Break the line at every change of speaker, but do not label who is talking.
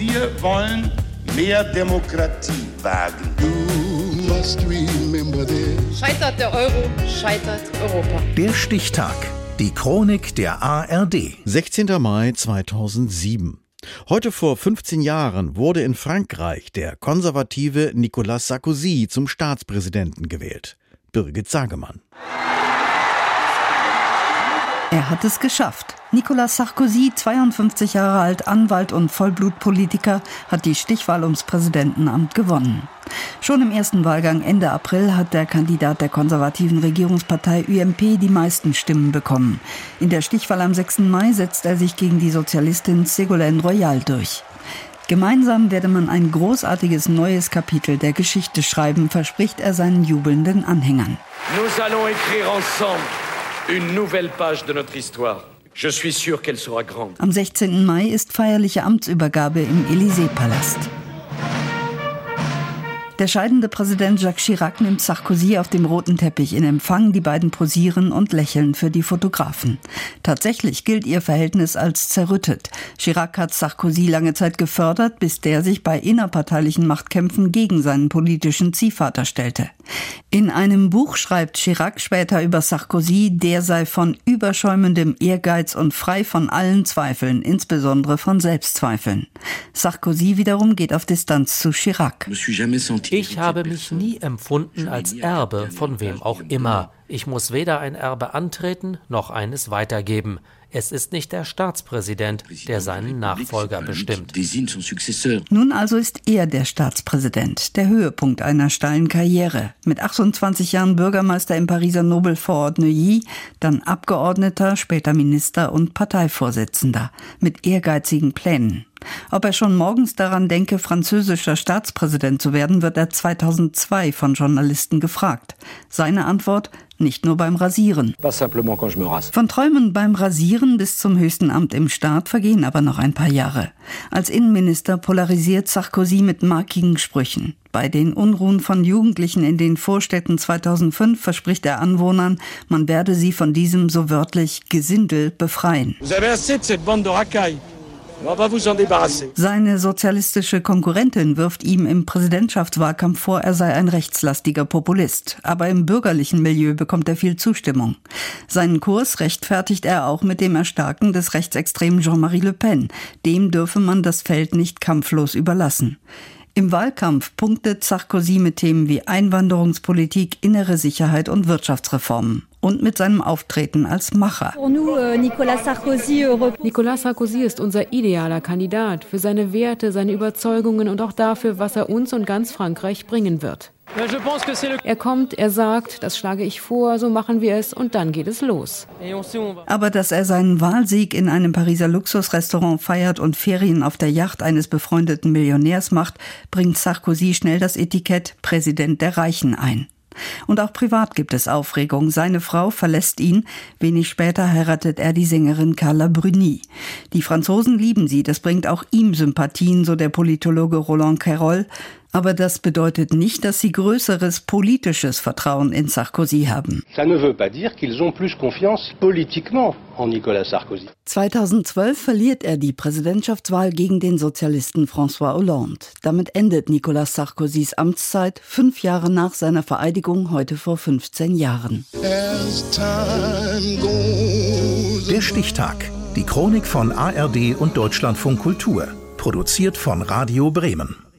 Wir wollen mehr Demokratie wagen.
Scheitert der Euro, scheitert Europa.
Der Stichtag. Die Chronik der ARD.
16. Mai 2007. Heute vor 15 Jahren wurde in Frankreich der konservative Nicolas Sarkozy zum Staatspräsidenten gewählt. Birgit Sagemann.
Er hat es geschafft. Nicolas Sarkozy, 52 Jahre alt, Anwalt und Vollblutpolitiker, hat die Stichwahl ums Präsidentenamt gewonnen. Schon im ersten Wahlgang Ende April hat der Kandidat der konservativen Regierungspartei UMP die meisten Stimmen bekommen. In der Stichwahl am 6. Mai setzt er sich gegen die Sozialistin Ségolène Royal durch. Gemeinsam werde man ein großartiges neues Kapitel der Geschichte schreiben, verspricht er seinen jubelnden Anhängern.
Nous allons écrire ensemble une nouvelle page de notre histoire. Je suis sûr qu'elle sera grande.
Am 16. Mai ist feierliche Amtsübergabe im Élysée-Palast. Der scheidende Präsident Jacques Chirac nimmt Sarkozy auf dem roten Teppich in Empfang. Die beiden posieren und lächeln für die Fotografen. Tatsächlich gilt ihr Verhältnis als zerrüttet. Chirac hat Sarkozy lange Zeit gefördert, bis der sich bei innerparteilichen Machtkämpfen gegen seinen politischen Ziehvater stellte. In einem Buch schreibt Chirac später über Sarkozy, der sei von überschäumendem Ehrgeiz und frei von allen Zweifeln, insbesondere von Selbstzweifeln. Sarkozy wiederum geht auf Distanz zu Chirac.
Ich habe mich nie empfunden als Erbe von wem auch immer. Ich muss weder ein Erbe antreten noch eines weitergeben. Es ist nicht der Staatspräsident, der seinen Nachfolger bestimmt.
Nun also ist er der Staatspräsident, der Höhepunkt einer steilen Karriere. Mit 28 Jahren Bürgermeister im Pariser Nobelvorort Neuilly, dann Abgeordneter, später Minister und Parteivorsitzender. Mit ehrgeizigen Plänen. Ob er schon morgens daran denke, französischer Staatspräsident zu werden, wird er 2002 von Journalisten gefragt. Seine Antwort, nicht nur beim Rasieren. Von Träumen beim Rasieren bis zum höchsten Amt im Staat vergehen aber noch ein paar Jahre. Als Innenminister polarisiert Sarkozy mit markigen Sprüchen. Bei den Unruhen von Jugendlichen in den Vorstädten 2005 verspricht er Anwohnern, man werde sie von diesem so wörtlich Gesindel befreien. Seine sozialistische Konkurrentin wirft ihm im Präsidentschaftswahlkampf vor, er sei ein rechtslastiger Populist. Aber im bürgerlichen Milieu bekommt er viel Zustimmung. Seinen Kurs rechtfertigt er auch mit dem Erstarken des rechtsextremen Jean-Marie Le Pen. Dem dürfe man das Feld nicht kampflos überlassen. Im Wahlkampf punktet Sarkozy mit Themen wie Einwanderungspolitik, innere Sicherheit und Wirtschaftsreformen und mit seinem Auftreten als Macher.
Euh, Nicolas Sarkozy ist unser idealer Kandidat für seine Werte, seine Überzeugungen und auch dafür, was er uns und ganz Frankreich bringen wird. Er kommt, er sagt, das schlage ich vor, so machen wir es und dann geht es los.
Aber dass er seinen Wahlsieg in einem Pariser Luxusrestaurant feiert und Ferien auf der Yacht eines befreundeten Millionärs macht, bringt Sarkozy schnell das Etikett Präsident der Reichen ein. Und auch privat gibt es Aufregung. Seine Frau verlässt ihn. Wenig später heiratet er die Sängerin Carla Bruni. Die Franzosen lieben sie. Das bringt auch ihm Sympathien, so der Politologe Roland Carroll. Aber das bedeutet nicht, dass sie größeres politisches Vertrauen in Sarkozy haben. Ça ne. 2012 verliert er die Präsidentschaftswahl gegen den Sozialisten François Hollande. Damit endet Nicolas Sarkozys Amtszeit fünf Jahre nach seiner Vereidigung heute vor 15 Jahren.
Der Stichtag. Die Chronik von ARD und Deutschlandfunk Kultur. Produziert von Radio Bremen.